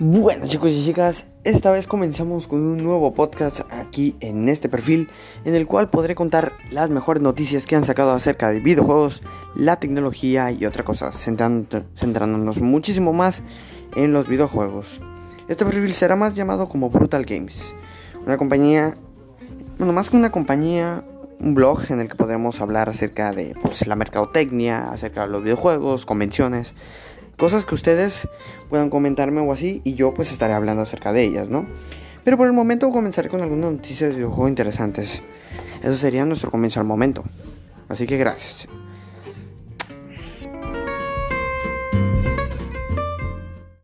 Bueno chicos y chicas, esta vez comenzamos con un nuevo podcast aquí en este perfil en el cual podré contar las mejores noticias que han sacado acerca de videojuegos, la tecnología y otra cosa, centrándonos muchísimo más en los videojuegos. Este perfil será más llamado como Brutal Games, una compañía, bueno más que una compañía, un blog en el que podremos hablar acerca de pues, la mercadotecnia, acerca de los videojuegos, convenciones cosas que ustedes puedan comentarme o así y yo pues estaré hablando acerca de ellas, ¿no? Pero por el momento comenzaré con algunas noticias de videojuegos interesantes. Eso sería nuestro comienzo al momento. Así que gracias.